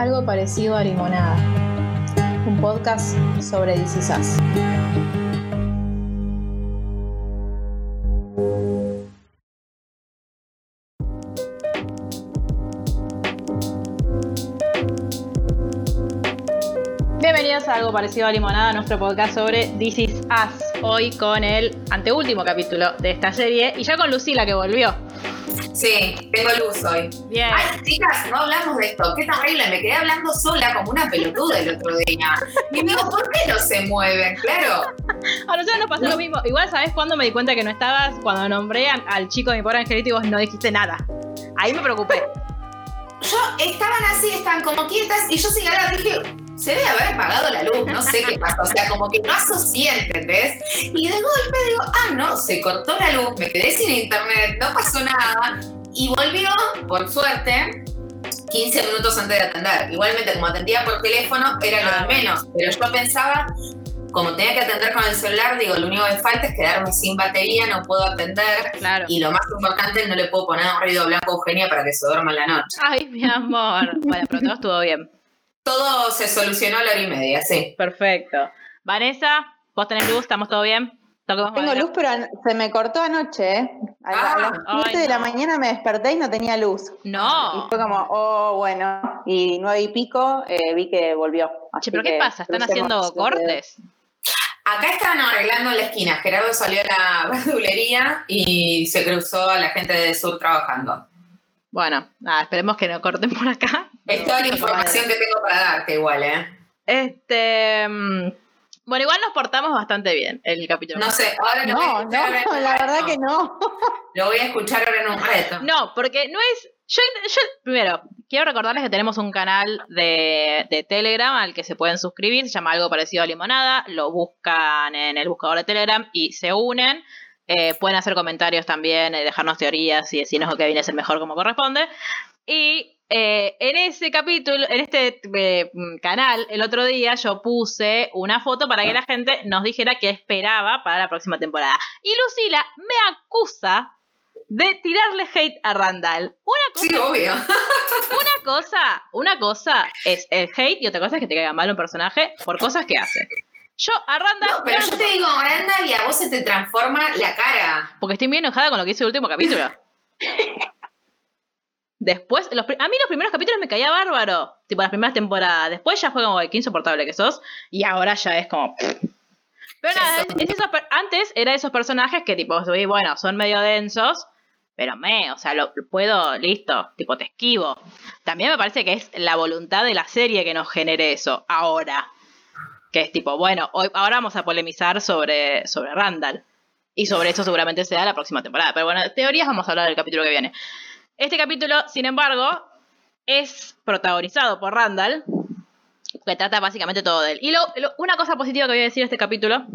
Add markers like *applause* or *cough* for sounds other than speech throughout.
algo parecido a Limonada, un podcast sobre DC Sass. Bienvenidos a algo parecido a Limonada, nuestro podcast sobre This Is Us. Hoy con el anteúltimo capítulo de esta serie y ya con Lucila que volvió. Sí, tengo luz hoy. Bien. Ay, chicas, no hablamos de esto. Qué terrible. Me quedé hablando sola como una pelotuda el otro día. Y digo, ¿por qué no se mueven? Claro. A nosotros nos pasó lo mismo. Igual, ¿sabes cuándo me di cuenta que no estabas? Cuando nombré al chico de mi pobre angelito y vos no dijiste nada. Ahí me preocupé. Yo estaban así, estaban como quietas y yo sin ganas dije, se debe haber apagado la luz, no sé qué pasó. O sea, como que no asocié, ¿entendés? Y de golpe digo, ah, no, se cortó la luz, me quedé sin internet, no pasó nada. Y volvió, por suerte, 15 minutos antes de atender. Igualmente, como atendía por teléfono, era lo de menos. Pero yo pensaba, como tenía que atender con el celular, digo, lo único que falta es quedarme sin batería, no puedo atender. Claro. Y lo más importante, no le puedo poner un ruido blanco a Eugenia para que se duerma en la noche. Ay, mi amor. Bueno, pero todo estuvo bien. Todo se solucionó a la hora y media, sí. Perfecto. Vanessa, vos tenés luz, ¿estamos todo bien? Tengo luz, pero se me cortó anoche, ¿eh? A, la- a las Ah, 7 ay, de la mañana me desperté y no tenía luz. Y No. fue como, oh, bueno. Y nueve y pico eh, vi que volvió. Che, Así ¿pero qué pasa? ¿Están haciendo cortes? Acá estaban arreglando en la esquina. Gerardo salió a la *laughs* verdulería y se cruzó a la gente de Sur trabajando. Bueno, nada, esperemos que no corten por acá. Es toda la información que tengo para darte igual, ¿eh? Este. mm, Bueno, igual nos portamos bastante bien el capítulo. No sé, ahora lo voy a No, escuchar no, la verdad que no. Lo voy a escuchar ahora en un reto. No, porque no es. Yo, yo- primero, quiero recordarles que tenemos un canal de, de Telegram al que se pueden suscribir, se llama algo parecido a Limonada, lo buscan en el buscador de Telegram y se unen. Eh, pueden hacer comentarios también, eh, dejarnos teorías y decirnos que viene es el mejor como corresponde. Y eh, en ese capítulo, en este eh, mm, canal, el otro día yo puse una foto para que la gente nos dijera qué esperaba para la próxima temporada. Y Lucila me acusa de tirarle hate a Randall. Una cosa, Sí, obvio. *laughs* una cosa, una cosa es el hate y otra cosa es que te caiga mal un personaje por cosas que hace. Yo a Randall, No, pero yo te digo, Branda, y a vos se te transforma la cara. porque estoy muy enojada con lo que hizo el último capítulo. *laughs* Después, los a mí los primeros capítulos me caía bárbaro, tipo las primeras temporadas. Después ya fue como, "Ay, qué insoportable que sos. Y ahora ya es como... Pero nada, es esos antes era esos personajes que tipo, bueno, son medio densos, pero me, o sea, lo puedo, listo, tipo, te esquivo. También me parece que es la voluntad de la serie que nos genere eso, ahora. Que es tipo, bueno, hoy, ahora vamos a polemizar sobre, sobre Randall. Y sobre eso seguramente se da la próxima temporada. Pero bueno, teorías vamos a hablar del capítulo que viene. Este capítulo, sin embargo, es protagonizado por Randall, que trata básicamente todo de él. Y lo, una cosa positiva que voy a decir de este capítulo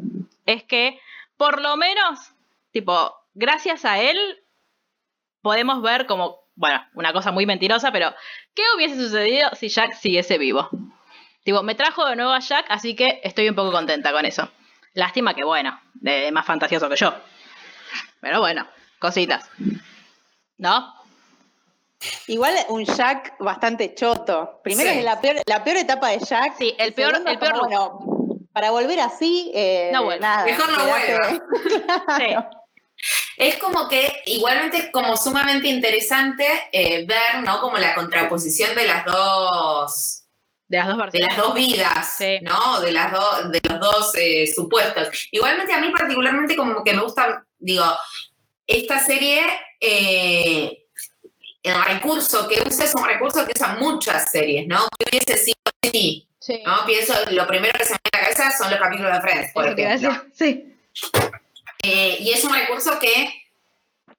es que, por lo menos, tipo, gracias a él, podemos ver como, bueno, una cosa muy mentirosa, pero ¿qué hubiese sucedido si Jack siguiese vivo? Tipo, me trajo de nuevo a Jack, así que estoy un poco contenta con eso. Lástima que, bueno, de más fantasioso que yo. Pero bueno, cositas. ¿No? Igual un Jack bastante choto. Primero Sí. es la peor, la peor etapa de Jack. Sí, el peor- el es como, peor- bueno, para volver así, eh, No vuelve. nada. Mejor no quedate- *laughs* Sí. Es como que igualmente es como sumamente interesante eh, ver, ¿no? Como la contraposición de las dos De las dos de las dos vidas, Sí. ¿no? De las dos, de los dos eh, supuestos. Igualmente a mí particularmente como que me gusta, digo, esta serie, eh, el recurso que usa es un recurso que usan muchas series, ¿no? Que hubiese sido así, Sí. ¿no? Pienso, lo primero que se me viene a la cabeza son los capítulos de Friends, por ejemplo. Sí. Eh, y es un recurso que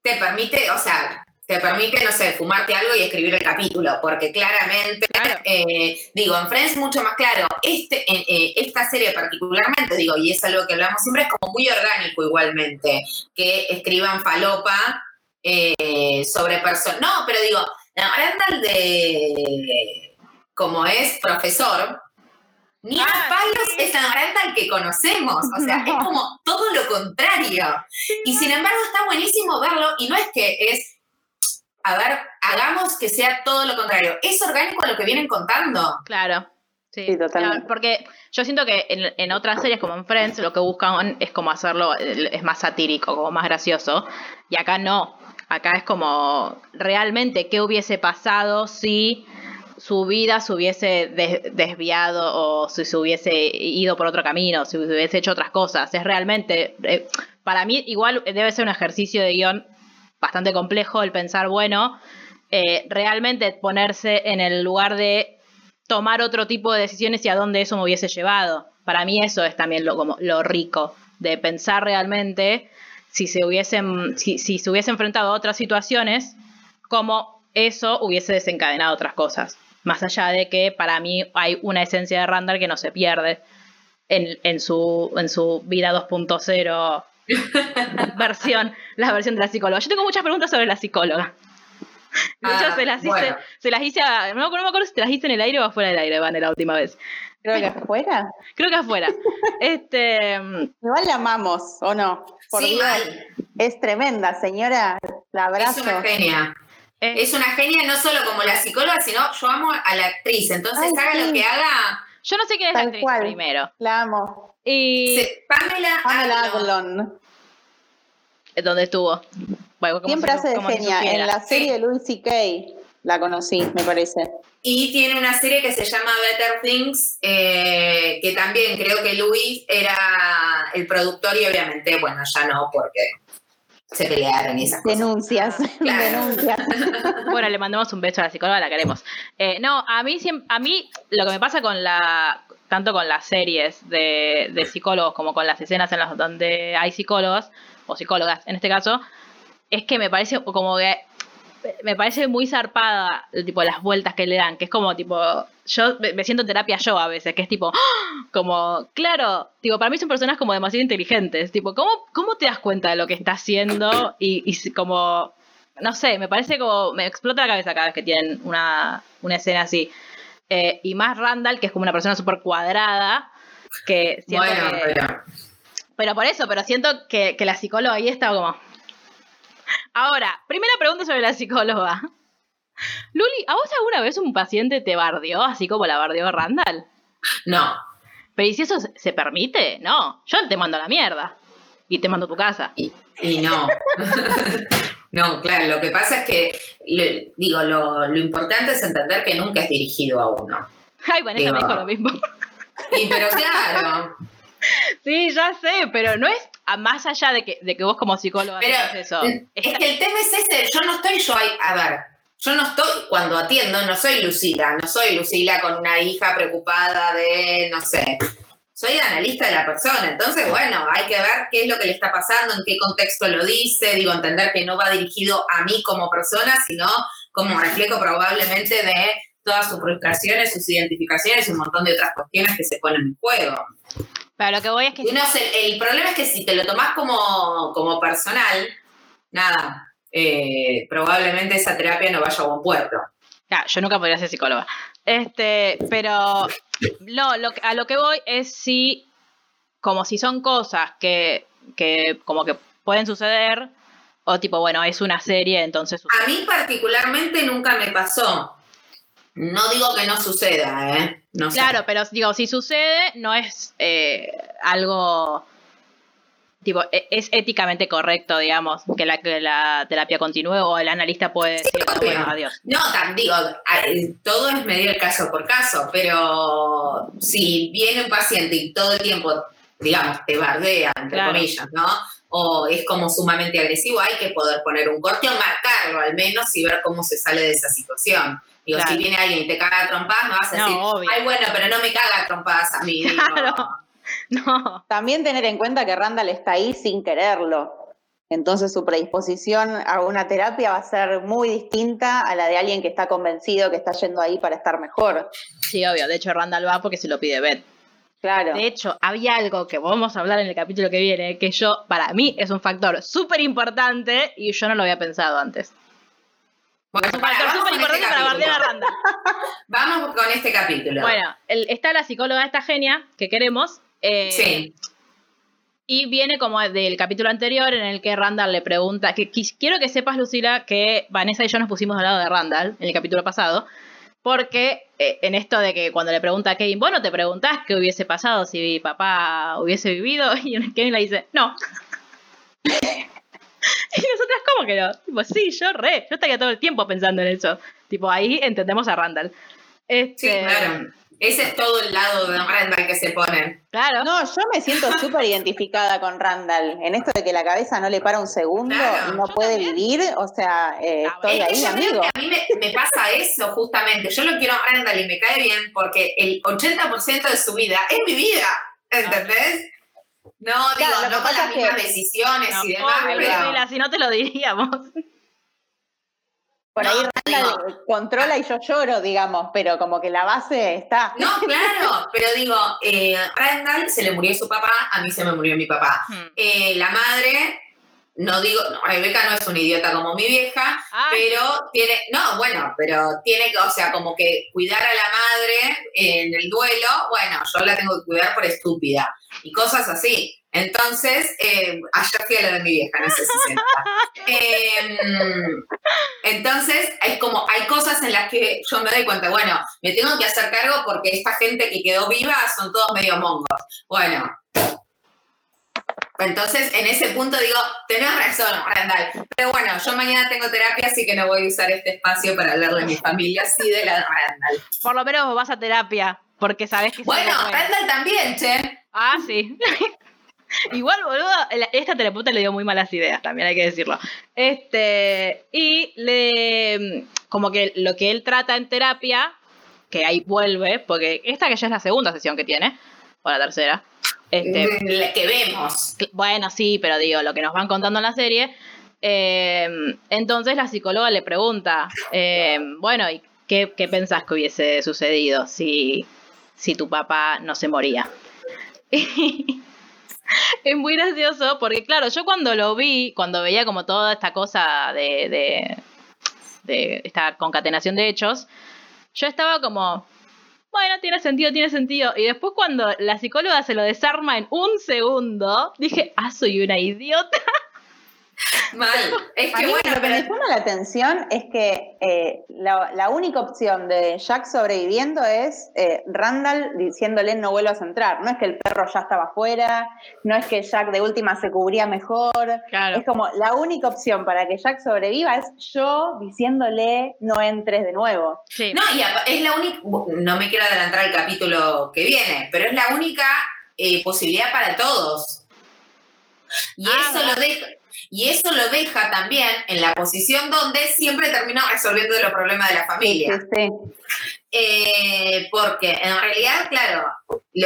te permite, o sea, te permite, no sé, fumarte algo y escribir el capítulo, porque claramente, Claro. eh, digo, en Friends mucho más claro, este, eh, esta serie particularmente, digo, y es algo que hablamos siempre, es como muy orgánico igualmente, que escriban falopa eh, sobre personas. No, pero digo, Randall de, como es profesor, ni Ah, palos es tan Randall que conocemos, o sea, es *laughs* como todo lo contrario. Y sin embargo está buenísimo verlo, y no es que es a ver, hagamos que sea todo lo contrario. ¿Es orgánico a lo que vienen contando? Claro. Sí, Sí, totalmente. Porque yo siento que en, en otras series como en Friends lo que buscan es como hacerlo, es más satírico, como más gracioso. Y acá no. Acá es como realmente qué hubiese pasado si su vida se hubiese des- desviado o si se hubiese ido por otro camino, si hubiese hecho otras cosas. Es realmente, eh, para mí igual debe ser un ejercicio de guion bastante complejo el pensar, bueno, eh, realmente ponerse en el lugar de tomar otro tipo de decisiones y a dónde eso me hubiese llevado. Para mí eso es también lo, como, lo rico, de pensar realmente si se hubiesen, si, si se hubiese enfrentado a otras situaciones, cómo eso hubiese desencadenado otras cosas. Más allá de que para mí hay una esencia de Randall que no se pierde en, en su, en su vida 2.0 *laughs* versión, la versión de la psicóloga. Yo tengo muchas preguntas sobre la psicóloga. De hecho, Ah, *laughs* se las hice, bueno. se las hice a- no, no me acuerdo si te las hice en el aire o afuera del aire, Van, la última vez. Creo que afuera. Creo que afuera. *laughs* Este, Igual la amamos, ¿o no? Por sí, Dios. mal. Es tremenda, señora. La Es abrazo. una genia. eh, Es una genia no solo como la psicóloga, sino yo amo a la actriz. Entonces, Ay, haga sí. lo que haga. yo no sé quién es la Tal actriz cual. primero. La amo. Y Pamela, Pamela Adlon. Dónde estuvo. Bueno, Siempre si- hace de si genia. En la serie de Louis C.K. la conocí, me parece. Y tiene una serie que se llama Better Things, eh, que también creo que Luis era el productor y obviamente, bueno, ya no, porque se pelearon y esas cosas. Denuncias. *laughs* Claro. Denuncias. *laughs* Bueno, le mandamos un beso a la psicóloga, la queremos. Eh, no, a mí a mí lo que me pasa con la tanto con las series de, de psicólogos como con las escenas en las donde hay psicólogos o psicólogas en este caso, es que me parece como que me parece muy zarpada tipo las vueltas que le dan, que es como tipo yo me siento en terapia yo a veces, que es tipo ¡ah! como claro, tipo para mí son personas como demasiado inteligentes, tipo ¿cómo, cómo te das cuenta de lo que está haciendo y, y como no sé, me parece como. Me explota la cabeza cada vez que tienen una, una escena así. Eh, y más Randall, que es como una persona súper cuadrada. Que siento Bueno, que- pero pero por eso, pero siento que, que la psicóloga ahí está como. Ahora, primera pregunta sobre la psicóloga. Luli, ¿a vos alguna vez un paciente te bardeó así como la bardeó Randall? no. Pero ¿y si eso se- permite? No, yo te mando a la mierda. Y te mando a tu casa. Y, y no. *laughs* no, claro, lo que pasa es que, le- digo, lo, lo importante es entender que nunca es dirigido a uno. Ay, Vanessa me Digo- dijo lo mismo. Y pero claro, *laughs* Sí, ya sé, pero no es a más allá de que, de que vos como psicóloga Pero, eso. es que el tema es ese, yo no estoy yo ahí, a ver, yo no estoy, cuando atiendo, no soy Lucila, no soy Lucila con una hija preocupada de, no sé, soy analista de la persona, entonces, bueno, hay que ver qué es lo que le está pasando, en qué contexto lo dice, digo, entender que no va dirigido a mí como persona, sino como reflejo probablemente de todas sus frustraciones, sus identificaciones y un montón de otras cuestiones que se ponen en juego. Pero lo que voy es que uno se- el problema es que si te lo tomás como, como personal, nada, eh, probablemente esa terapia no vaya a buen puerto. Ah, yo nunca podría ser psicóloga. Este, pero no, lo que- a lo que voy es si, como si son cosas que, que como que pueden suceder, o tipo, bueno, es una serie, entonces sucede. A mí particularmente nunca me pasó. No digo que no suceda, ¿eh? No sé. Claro, pero digo, si sucede, no es eh, algo tipo, e- es éticamente correcto, digamos, que la, que la terapia continúe o el analista puede decir, "No, bueno, adiós. No, tan, digo, todo es medir el caso por caso, pero si viene un paciente y todo el tiempo, digamos, te bardea, entre Claro. comillas, ¿no? O es como sumamente agresivo, hay que poder poner un corte o marcarlo al menos y ver cómo se sale de esa situación. Digo, Claro. si viene alguien y te caga a trompadas, me vas a No, decir, obvio. ay, bueno, pero no me caga a trompadas a mí. digo. Claro. *laughs* No, También tener en cuenta que Randall está ahí sin quererlo. Entonces su predisposición a una terapia va a ser muy distinta a la de alguien que está convencido que está yendo ahí para estar mejor. sí, obvio. De hecho, Randall va porque se lo pide Beth. Claro. De hecho, había algo que vamos a hablar en el capítulo que viene, que yo, para mí, es un factor súper importante y yo no lo había pensado antes. Bueno, Es un factor súper con este importante para bardear a. Randall. *laughs* Vamos con este capítulo. Bueno, el- está la psicóloga esta genia que queremos. eh, sí. Y viene como del capítulo anterior en el que Randall le pregunta, que, quiero que sepas, Lucila, que Vanessa y yo nos pusimos al lado de Randall en el capítulo pasado, porque eh, en esto de que cuando le pregunta a Kevin, vos no te preguntás qué hubiese pasado si mi papá hubiese vivido, *laughs* y Kevin le dice, no. *laughs* *laughs* y nosotras, ¿cómo que no? Tipo, sí, yo re, yo estaría todo el tiempo pensando en eso. Tipo, ahí entendemos a Randall. Este, sí, claro. Ese es todo el lado de Randall que se pone. Claro. No, yo me siento *laughs* súper identificada con Randall. En esto de que la cabeza no le para un segundo y no puede vivir. O sea, eh, estoy ahí, amigo. a mí me, pasa eso, justamente. Yo lo quiero a Randall y me cae bien porque el 80% de su vida es mi vida. ¿Entendés? No, digo, no con las mismas decisiones y demás. si no te lo diríamos. Por ahí Randall controla y yo lloro, digamos, pero como que la base está. No, *laughs* claro, pero digo, eh, Randall se le murió su papá, a mí se me murió mi papá. Hmm. Eh, la madre, no digo, no, Rebeca no es una idiota como mi vieja, pero tiene, no, bueno, pero tiene que, o sea, como que cuidar a la madre en el duelo, bueno, yo la tengo que cuidar por estúpida y cosas así. Entonces, eh, ayer fui a la de mi vieja, no sé si *laughs* em, entonces, es como, hay cosas en las que yo me doy cuenta, bueno, me tengo que hacer cargo porque esta gente que quedó viva son todos medio mongos. Bueno, entonces, en ese punto digo, tenés razón, Randall. Pero bueno, yo mañana tengo terapia, así que no voy a usar este espacio para hablarle a mi familia, sí de la de Randall. Por lo menos vas a terapia, porque sabes que... Bueno, Randall también, che. Ah, sí. *laughs* Igual, boludo, esta terapeuta le dio muy malas ideas, también hay que decirlo. Este, y le, como que lo que él trata en terapia, que ahí vuelve, porque esta que ya es la segunda sesión que tiene, o la tercera. Este, la que vemos. Bueno, sí, pero digo, lo que nos van contando en la serie. Eh, entonces la psicóloga le pregunta, eh, bueno, ¿y qué, qué pensás que hubiese sucedido si, si tu papá no se moría? *laughs* es muy gracioso porque, claro, yo cuando lo vi, cuando veía como toda esta cosa de, de, de esta concatenación de hechos, yo estaba como, bueno, tiene sentido, tiene sentido. Y después cuando la psicóloga se lo desarma en un segundo, dije, ah, soy una idiota. Mal. *laughs* Es que bueno, lo que me llama la atención es que eh, la, única opción de Jack sobreviviendo es eh, Randall diciéndole no vuelvas a entrar. No es que el perro ya estaba afuera, no es que Jack de última se cubría mejor. Es como la única opción para que Jack sobreviva es yo diciéndole no entres de nuevo. No, y es la única, no me quiero adelantar el capítulo que viene, pero es la única eh, posibilidad para todos. Y ah, eso lo deja, y eso lo deja también en la posición donde siempre termina resolviendo los problemas de la familia. Eh, porque en realidad, claro,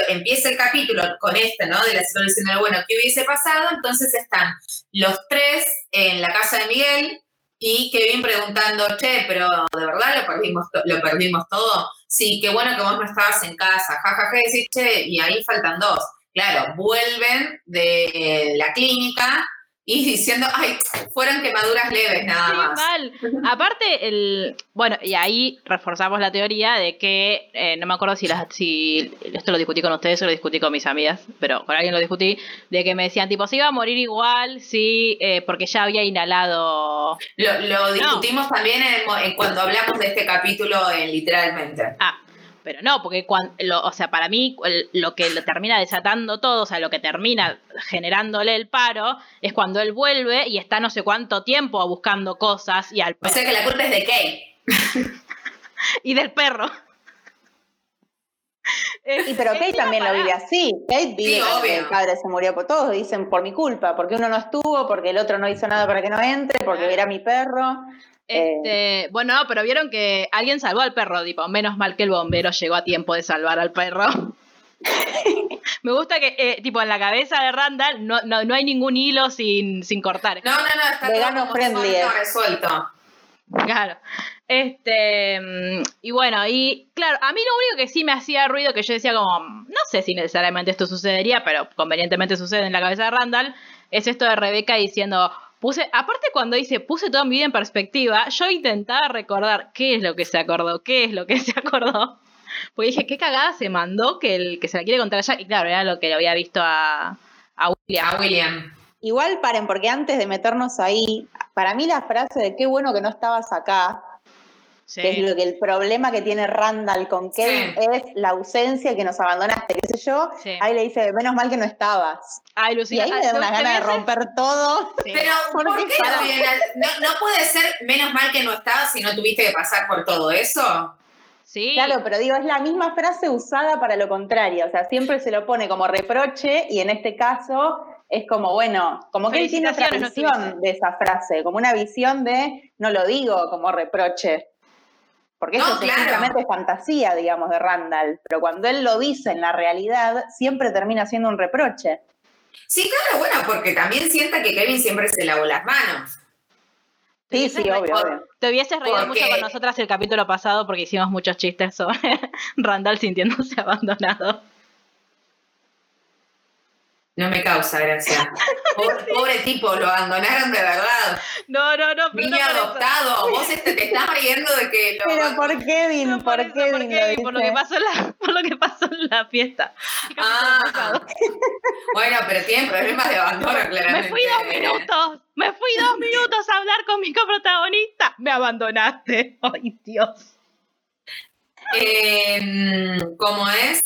empieza el capítulo con este, ¿no? De la situación diciendo, bueno, ¿qué hubiese pasado? Entonces están los tres en la casa de Miguel y Kevin preguntando, che, pero ¿de verdad lo perdimos, lo perdimos todo? Sí, qué bueno que vos no estabas en casa, jajaja, decís, che, y ahí faltan dos. Claro, vuelven de la clínica y diciendo, ay, fueron quemaduras leves nada más. Mal. Aparte, el, bueno, y ahí reforzamos la teoría de que, eh, no me acuerdo si, las, si esto lo discutí con ustedes o lo discutí con mis amigas, pero con alguien lo discutí, de que me decían, tipo, se iba a morir igual, sí, eh, porque ya había inhalado. Lo, discutimos también cuando hablamos de este capítulo en literalmente. Ah, pero no, porque cuando, o sea, para mí lo que lo termina desatando todo, o sea, lo que termina generándole el paro, es cuando él vuelve y está no sé cuánto tiempo buscando cosas y al O sea que la culpa es de Kate. *laughs* y del perro. Y pero Kate también lo vive así. Kate vive que el padre se murió por todos, dicen por mi culpa, porque uno no estuvo, porque el otro no hizo nada para que no entre, porque era mi perro. Este, bueno, pero vieron que alguien salvó al perro, tipo, menos mal que el bombero llegó a tiempo de salvar al perro. *laughs* Me gusta que, eh, tipo, en la cabeza de Randall no, no, hay ningún hilo sin, sin cortar. No, no, no, está Vegano todo friendly, resuelto. Claro. Este, y bueno, y claro, a mí lo único que sí me hacía ruido, que yo decía como, no sé si necesariamente esto sucedería, pero convenientemente sucede en la cabeza de Randall, es esto de Rebeca diciendo, Puse, aparte cuando dice puse toda mi vida en perspectiva, yo intentaba recordar qué es lo que se acordó, qué es lo que *laughs* se acordó. Porque dije, qué cagada se mandó que el que se la quiere contar a Jack. Y claro, era lo que le había visto a, A William. A William. Igual paren, porque antes de meternos ahí, para mí la frase de qué bueno que no estabas acá, Sí. que es lo que el problema que tiene Randall con Kevin Sí. es la ausencia que nos abandonaste, qué sé yo, Sí. ahí le dice, menos mal que no estabas. Ay, Y Lucía, ahí me da ¿te- una gana de romper todo. Sí. Pero, *laughs* ¿Por ¿por, qué no, puede ser menos mal que no estabas si no tuviste que pasar por todo eso? Sí. Claro, pero digo, es la misma frase usada para lo contrario, o sea, siempre se lo pone como reproche y en este caso es como, bueno, como que él tiene otra no visión de esa frase, como una visión de, no lo digo como reproche, porque No, eso es claro. simplemente fantasía, digamos, de Randall, pero cuando él lo dice en la realidad, siempre termina siendo un reproche. Sí, claro, bueno, porque también sienta que Kevin siempre se lavó las manos. Sí, sí, obvio. Te hubieses reído Porque- mucho con nosotras el capítulo pasado porque hicimos muchos chistes sobre *laughs* Randall sintiéndose *laughs* abandonado. No me causa gracia. *laughs* Pobre, pobre tipo, lo abandonaron de verdad. No, no, no, pero Niño no adoptado. *laughs* Vos este, te estás riendo de que lo Pero por Kevin, No, por, por, eso, Kevin, por lo Kevin, por lo que pasó en la, *laughs* por lo que pasó en la fiesta. Ah, bueno, pero tienen problemas de abandono, claramente. Me fui dos minutos, me fui dos minutos a hablar con mi coprotagonista. Me abandonaste. Ay, Dios. Eh, ¿Cómo es?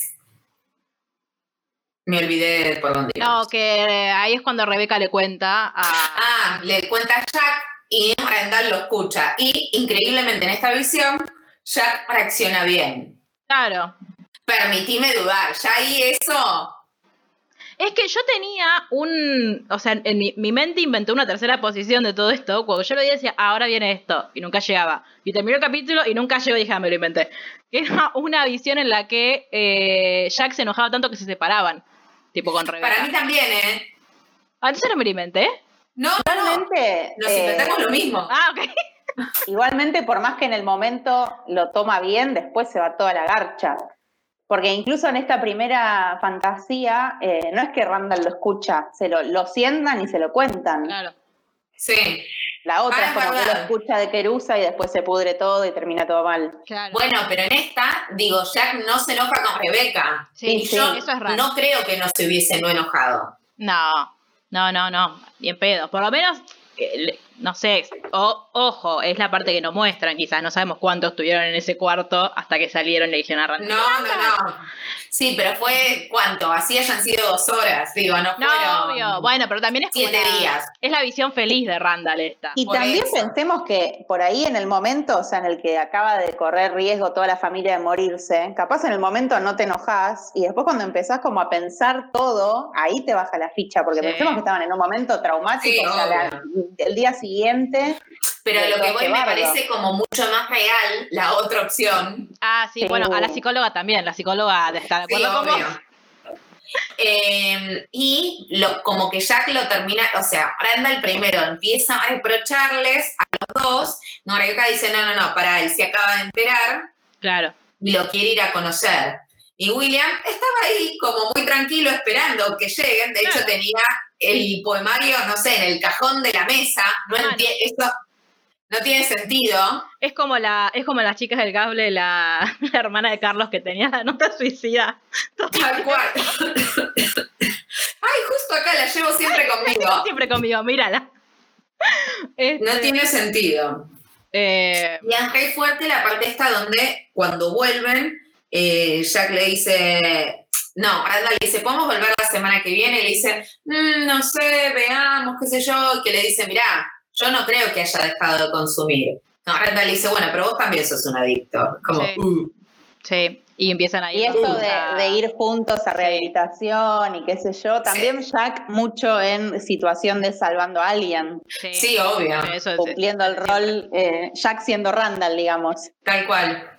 Me olvidé por dónde. No, que eh, ahí es cuando Rebeca le cuenta a. Ah, le cuenta a Jack y Randall lo escucha. Y increíblemente en esta visión, Jack reacciona bien. Claro. Permitime dudar, ya ahí eso. Es que yo tenía un. O sea, en mi, mi mente inventó una tercera posición de todo esto. Cuando yo lo veía decía, "Ah, ahora viene esto. Y nunca llegaba. Y terminó el capítulo y nunca llegó y dije, "Ah, me lo inventé. Que *laughs* era una visión en la que eh, Jack se enojaba tanto que se separaban. Tipo con Rebeca. Para mí también, ¿eh? Ah, entonces no me lo inventé. No, no, no. Igualmente, Nos eh, inventamos lo mismo. Ah, ok. *laughs* Igualmente, por más que en el momento lo toma bien, después se va toda la garcha. Porque incluso en esta primera fantasía, eh, no es que Randall lo escucha, se lo, lo sientan y se lo cuentan. Claro. Sí. La otra Ah, es como que lo escucha de Querusa y después se pudre todo y termina todo mal. Claro. Bueno, pero en esta, digo, Jack no se enoja con Rebeca. sí, y yo eso es raro. no creo que no se hubiese no enojado. No, no, no, no, bien pedo. Por lo menos, eh, no sé, o- ojo, es la parte que no muestran, quizás no sabemos cuántos estuvieron en ese cuarto hasta que salieron y le dijeron a Randall. No, no, no. Sí, pero fue, ¿cuánto? Así hayan sido dos horas, digo, no No, fueron obvio. Bueno, pero también es como siete la- días. Es la visión feliz de Randall esta. Y Por también eso. pensemos que por ahí en el momento, o sea, en el que acaba de correr riesgo toda la familia de morirse, capaz en el momento no te enojás y después cuando empezás como a pensar todo, ahí te baja la ficha, porque Sí. pensemos que estaban en un momento traumático, Sí, o sea, la- el día siguiente, Pero de lo que voy me parece como mucho más real la otra opción. Ah, sí, Sí. bueno, a la psicóloga también. La psicóloga está de Sí, acuerdo con obvio. vos. Eh, y lo, como que Jack lo termina, o sea, Randall primero empieza a reprocharles a los dos. No, Rebeca dice, no, no, no, para él se acaba de enterar Claro. y lo quiere ir a conocer. Y William estaba ahí como muy tranquilo esperando que lleguen. De hecho, tenía el poemario, no sé, en el cajón de la mesa. No no tiene sentido. Es como la, es como las chicas del cable, la, *laughs* la hermana de Carlos que tenía la nota suicida. Tal cual. Ay, justo acá la llevo siempre conmigo. Siempre conmigo, mírala. Este, No tiene sentido. eh, Y re fuerte la parte esta donde cuando vuelven, eh, Jack le dice, no, Randall le dice, ¿podemos volver la semana que viene? Y le dice, "Mm, no sé, veamos, qué sé yo. Y que le dice, mirá, yo no creo que haya dejado de consumir. No, Randall le dice, bueno, pero vos también sos un adicto. Como, Sí. "Uh". sí, y empiezan ahí. y con eso de, ir juntos a rehabilitación y qué sé yo, también Jack mucho en situación de salvando a alguien, Sí, Sí, obvio, eso es- cumpliendo el rol, eh, Jack siendo Randall, digamos. tal cual.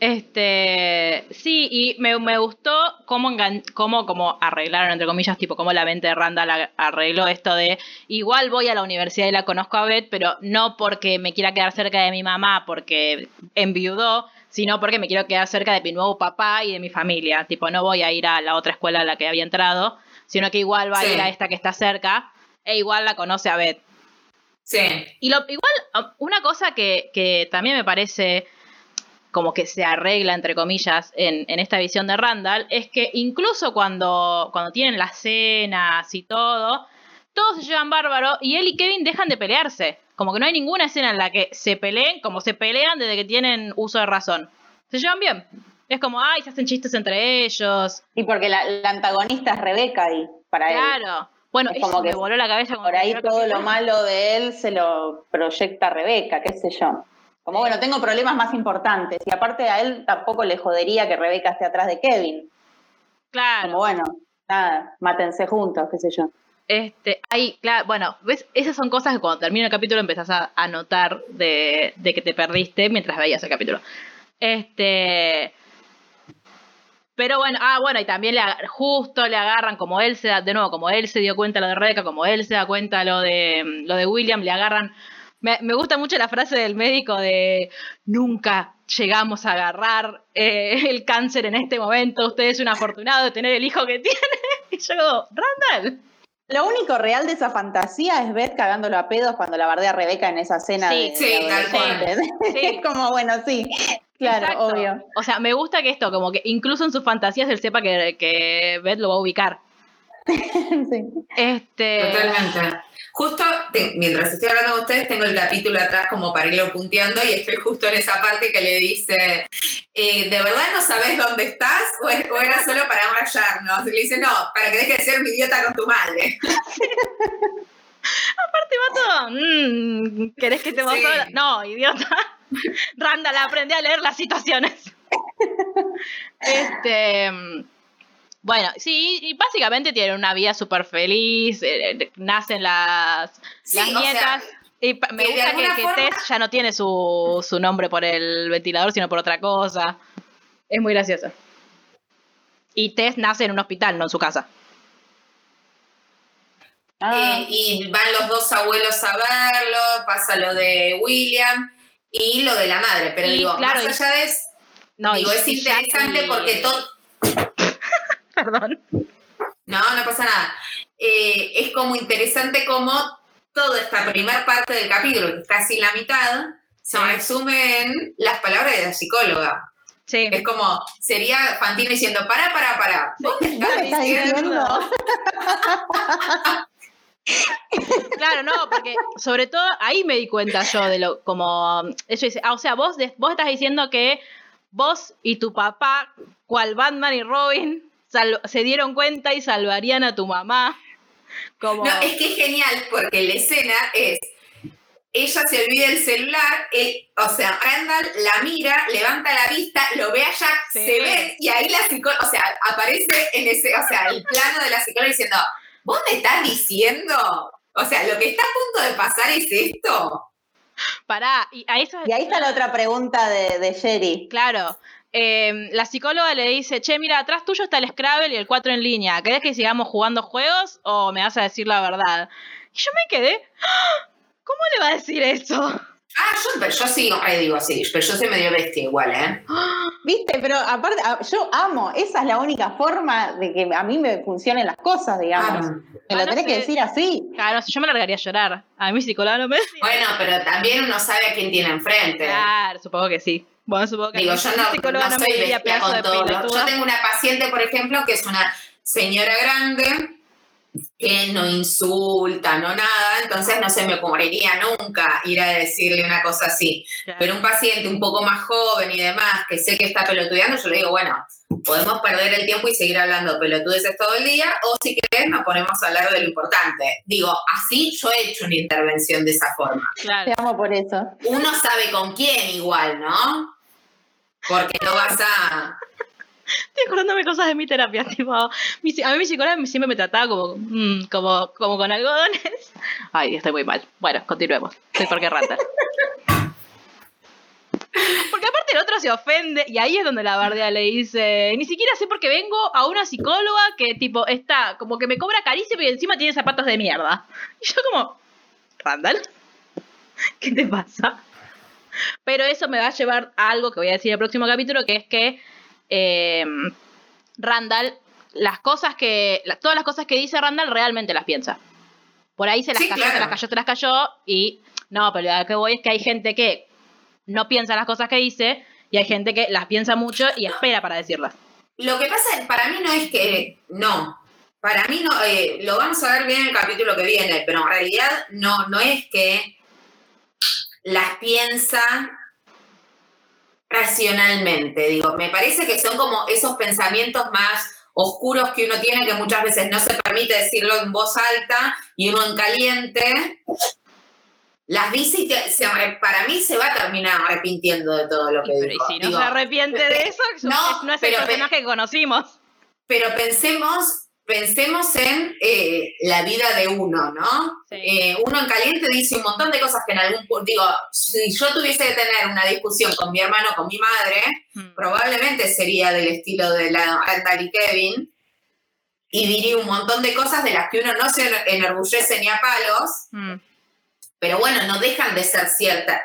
Este, sí, y me, me gustó cómo, engan- cómo como arreglaron, entre comillas, tipo, cómo la mente de Randall arregló esto de, igual voy a la universidad y la conozco a Beth, pero no porque me quiera quedar cerca de mi mamá porque enviudó, sino porque me quiero quedar cerca de mi nuevo papá y de mi familia. Tipo, no voy a ir a la otra escuela a la que había entrado, sino que igual va a ir a esta que está cerca, e igual la conoce a Beth. Sí, Y lo, igual, um, una cosa que, que también me parece. Como que se arregla, entre comillas, en, en, esta visión de Randall, es que incluso cuando, cuando tienen las cenas y todo, todos se llevan bárbaro y él y Kevin dejan de pelearse. Como que no hay ninguna escena en la que se peleen como se pelean desde que tienen uso de razón. Se llevan bien. Es como, ay, se hacen chistes entre ellos. Y porque la, antagonista es Rebeca ahí, para él. Claro. Bueno, es como que me voló la cabeza. Por ahí todo lo malo de él se lo proyecta Rebeca, qué sé yo. Como, bueno, tengo problemas más importantes. Y aparte a él tampoco le jodería que Rebeca esté atrás de Kevin. Claro. Como, bueno, nada, mátense juntos, qué sé yo. Este, hay, claro, bueno, ¿ves? Esas son cosas que cuando termina el capítulo empezás a, notar de, de, que te perdiste mientras veías el capítulo. Este. Pero bueno, ah, bueno, y también le, justo le agarran, como él se da, de nuevo, como él se dio cuenta lo de Rebeca, como él se da cuenta lo de, lo de William, le agarran. Me, gusta mucho la frase del médico de nunca llegamos a agarrar eh, el cáncer en este momento, usted es un afortunado de tener el hijo que tiene. *laughs* Y yo, Randall. Lo único real de esa fantasía es Beth cagándolo a pedos cuando la bardea a Rebeca en esa escena sí, de, sí, tal cual. *laughs* Sí. como, bueno, sí, claro, obvio. O sea, me gusta que esto, como que incluso en sus fantasías él sepa que, que Beth lo va a ubicar. *laughs* sí. Este... Totalmente. Justo mientras estoy hablando con ustedes, tengo el capítulo atrás como para irlo punteando y estoy justo en esa parte que le dice, eh, ¿de verdad no sabes dónde estás o, era solo para rayarnos? Y le dice, no, para que dejes de ser un idiota con tu madre. *laughs* Aparte, vato, mmm, ¿querés que te sí. No, idiota. *laughs* Randall, aprende a leer las situaciones. *laughs* este... Bueno, sí, y básicamente tienen una vida súper feliz, eh, eh, nacen las, nietas. y me gusta que, Tess ya no tiene su, su nombre por el ventilador, sino por otra cosa. Es muy gracioso. Y Tess nace en un hospital, no en su casa. Ah. Eh, y van los dos abuelos a verlo, pasa lo de William y lo de la madre. Pero digo, más allá de eso, no, digo, es interesante porque todo *laughs* Perdón. No, no pasa nada. Eh, es como interesante como toda esta primera parte del capítulo, casi la mitad, se resume en las palabras de la psicóloga. Sí. Es como, sería Fantino diciendo, para, para, para. ¿Dónde estás diciendo? *laughs* claro, no, porque sobre todo ahí me di cuenta yo de lo, como, eso dice, ah, o sea, vos, vos estás diciendo que vos y tu papá, cual Batman y Robin, se dieron cuenta y salvarían a tu mamá. Como... No, es que es genial porque la escena es, ella se olvida el celular, o sea, Randall la mira, levanta la vista, lo ve a Jack, se ve, y ahí la psicóloga, o sea, aparece en ese, o sea, el plano de la psicóloga diciendo, ¿vos me estás diciendo? O sea, lo que está a punto de pasar es esto. Pará, y, ahí está la otra pregunta de, de Jerry. Claro, Em, la psicóloga le dice, che, mira, atrás tuyo está el Scrabble y el 4 en línea. ¿Querés que sigamos jugando juegos o me vas a decir la verdad? Y yo me quedé, ¡Ah! ¿cómo le va a decir eso? Ah, yo, yo sí, digo así, pero yo soy medio bestia igual, ¿eh? Viste, pero aparte, yo amo, esa es la única forma de que a mí me funcionen las cosas, digamos. Ah. me lo ah, tenés que decir así. Claro, yo me largaría a llorar. A mí psicóloga no me decía. Bueno, pero también uno sabe a quién tiene enfrente. Claro, supongo que sí. Bueno, supongo que Digo, yo no, no, soy con todo. Yo tengo una paciente, por ejemplo, que es una señora grande que no insulta, no nada, entonces no se me ocurriría nunca ir a decirle una cosa así. Pero un paciente un poco más joven y demás, que sé que está pelotudeando, yo le digo, bueno, podemos perder el tiempo y seguir hablando pelotudeces todo el día, o si querés nos ponemos a hablar de lo importante. Digo, así yo he hecho una intervención de esa forma. Claro. Te amo por eso. Uno sabe con quién igual, ¿no? Porque no vas a... *laughs* Estoy acordándome cosas de mi terapia, *laughs* tipo, a mí mi psicóloga siempre me trataba como, mm, como, como con algodones. *laughs* Ay, estoy muy mal. Bueno, continuemos. Soy porque rata. Porque aparte el otro se ofende y ahí es donde la bardea le dice, ni siquiera sé por qué vengo a una psicóloga que tipo está como que me cobra carísimo y encima tiene zapatos de mierda. Y yo como, Randall, ¿qué te pasa? Pero eso me va a llevar a algo que voy a decir en el próximo capítulo, que es que eh, Randall, las cosas que, todas las cosas que dice Randall realmente las piensa. Por ahí se las cayó, se las cayó, se las cayó y no, pero lo que voy es que hay gente que no piensa las cosas que dice y hay gente que las piensa mucho y espera para decirlas. Lo que pasa, para mí no es que, no, para mí no, eh, lo vamos a ver bien en el capítulo que viene, pero en realidad no, no es que las piensa racionalmente, digo, me parece que son como esos pensamientos más oscuros que uno tiene que muchas veces no se permite decirlo en voz alta y uno en caliente, las dice y para mí se va a terminar arrepintiendo de todo lo que dijo. Y si no se arrepiente de eso, no, no es el personaje que conocimos. Pero pensemos pensemos en eh, la vida de uno, ¿no? Eh, uno en caliente dice un montón de cosas que en algún punto, digo, si yo tuviese que tener una discusión con mi hermano, con mi madre, hmm. probablemente sería del estilo de la Randall y Kevin, y diría un montón de cosas de las que uno no se enorgullece ni a palos, hmm. pero bueno, no dejan de ser ciertas,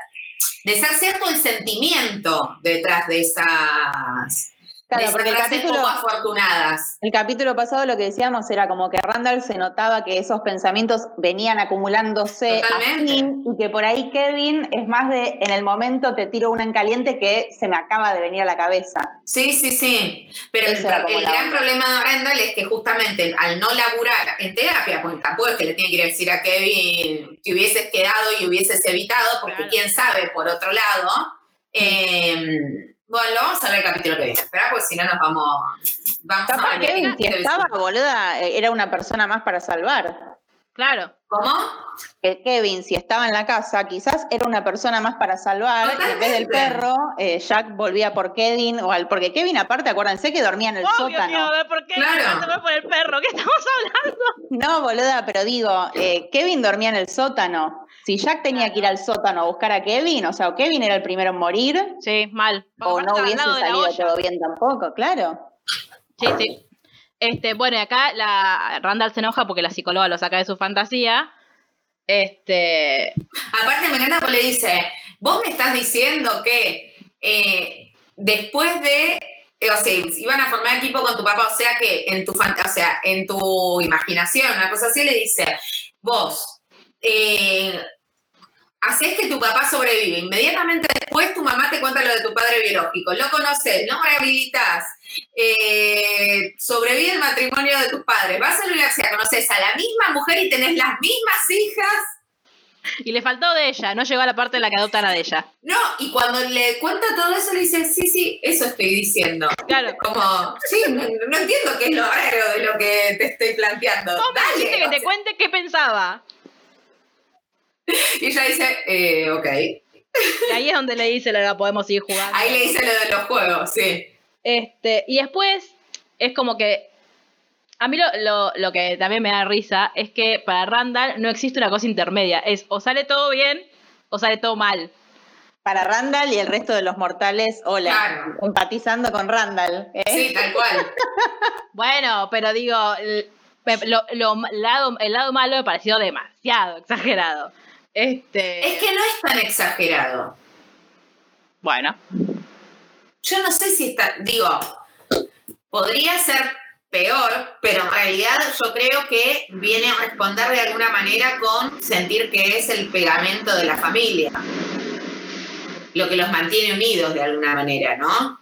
de ser cierto el sentimiento detrás de esas Claro, porque el capítulo, afortunadas. el capítulo pasado lo que decíamos era como que Randall se notaba que esos pensamientos venían acumulándose así y que por ahí Kevin es más de en el momento te tiro una en caliente que se me acaba de venir a la cabeza. Sí, sí, sí. Pero el, gran problema de Randall es que justamente al no laburar en terapia, pues tampoco es que le tiene que decir a Kevin que hubieses quedado y hubieses evitado, porque quién sabe, por otro lado. Eh, bueno, lo vamos a ver el capítulo que viene. Espera, porque si no nos vamos. vamos Capaz a Kevin, si estaba, boluda, eh, era una persona más para salvar. Claro. ¿Cómo? Que Kevin, si estaba en la casa, quizás era una persona más para salvar. Y en vez del perro, eh, Jack volvía por Kevin. O al, porque Kevin, aparte, acuérdense que dormía en el sótano. ¿por qué claro. por el perro? ¿Qué estamos hablando? No, boluda, pero digo, eh, Kevin dormía en el sótano. Si Jack tenía que ir al sótano a buscar a Kevin, o sea, o Kevin era el primero en morir. Sí, mal. O no hubiese salido todo bien tampoco, claro. Sí, sí. Este, bueno, y acá la Randall se enoja porque la psicóloga lo saca de su fantasía. Este. Aparte, me encanta le dice: Vos me estás diciendo que eh, después de. Eh, o sea, iban a formar equipo con tu papá, o sea que en tu o sea, en tu imaginación, una cosa así, le dice, vos eh, haces que tu papá sobrevive. Inmediatamente después tu mamá te cuenta lo de tu padre biológico. Lo conoces, lo rehabilitas, eh, sobrevive el matrimonio de tus padres, vas a la universidad, conoces a la misma mujer y tenés las mismas hijas. Y le faltó de ella, no llegó a la parte de la que adoptan a de ella. No, y cuando le cuenta todo eso, le dice, sí, sí, eso estoy diciendo. Claro. Como, sí, no, entiendo qué es lo raro de lo que te estoy planteando. ¿Cómo Dale, que te cuente qué pensaba? *laughs* Y ella dice, eh, ok. Y ahí es donde le dice lo de podemos seguir jugando. Ahí le dice lo de los juegos, sí. Este, y después es como que. A mí lo, lo, que también me da risa es que para Randall no existe una cosa intermedia. Es o sale todo bien o sale todo mal. Para Randall y el resto de los mortales, hola. Empatizando con Randall. ¿eh? Sí, tal cual. *laughs* bueno, pero digo, lo, lado, el lado malo me pareció demasiado exagerado. Este... Es que no es tan exagerado. Bueno. Yo no sé si está, digo, podría ser peor, pero en realidad yo creo que viene a responder de alguna manera con sentir que es el pegamento de la familia. Lo que los mantiene unidos de alguna manera, ¿no?